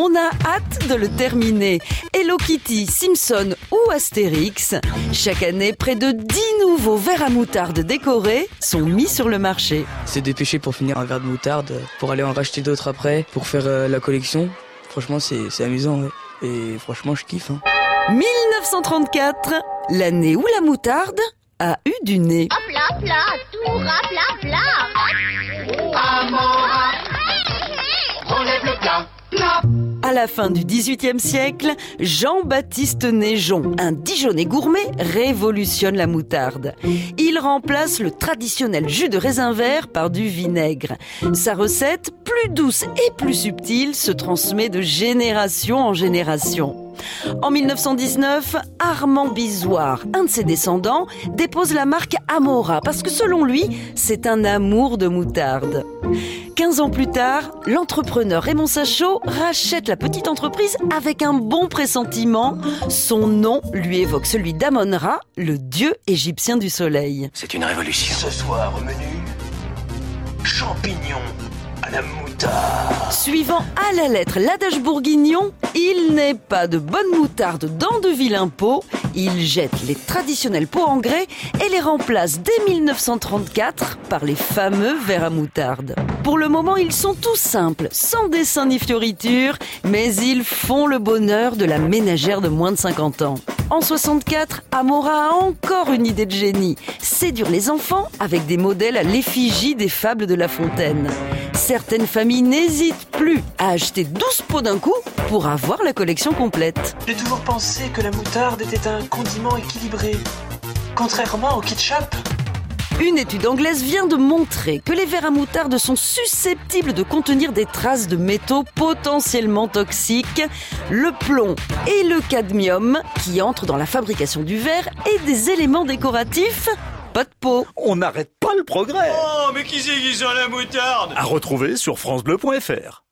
On a hâte de le terminer. Hello Kitty, Simpson ou Astérix, chaque année, près de 10 nouveaux verres à moutarde décorés sont mis sur le marché. C'est dépêché pour finir un verre de moutarde, pour aller en racheter d'autres après, pour faire euh, la collection. Franchement, c'est amusant, ouais. Et franchement, je kiffe. Hein. 1934, l'année où la moutarde a eu du nez. Hop là, hop là, tout rap, là, là. Relève le plat, plat. À la fin du XVIIIe siècle, Jean-Baptiste Neigeon, un Dijonais gourmet, révolutionne la moutarde. Il remplace le traditionnel jus de raisin vert par du vinaigre. Sa recette, plus douce et plus subtile, se transmet de génération en génération. En 1919, Armand Bisoir, un de ses descendants, dépose la marque Amora parce que selon lui, c'est un amour de moutarde. 15 ans plus tard, l'entrepreneur Raymond Sachot rachète la petite entreprise avec un bon pressentiment. Son nom lui évoque celui d'Amon-Ra, le dieu égyptien du soleil. C'est une révolution. Ce soir au menu, champignons à la. Suivant à la lettre l'adage bourguignon, il n'est pas de bonne moutarde dans de vilains pots. Il jette les traditionnels pots en grès et les remplace dès 1934 par les fameux verres à moutarde. Pour le moment, ils sont tout simples, sans dessin ni fioriture, mais ils font le bonheur de la ménagère de moins de 50 ans. En 64, Amora a encore une idée de génie. Séduire les enfants avec des modèles à l'effigie des fables de La Fontaine. Certaines familles n'hésitent plus à acheter 12 pots d'un coup pour avoir la collection complète. J'ai toujours pensé que la moutarde était un condiment équilibré. Contrairement au ketchup. Une étude anglaise vient de montrer que les verres à moutarde sont susceptibles de contenir des traces de métaux potentiellement toxiques, le plomb et le cadmium qui entrent dans la fabrication du verre et des éléments décoratifs pas de peau. On n'arrête pas le progrès. Oh, mais qui c'est qui sent la moutarde? À retrouver sur francebleu.fr.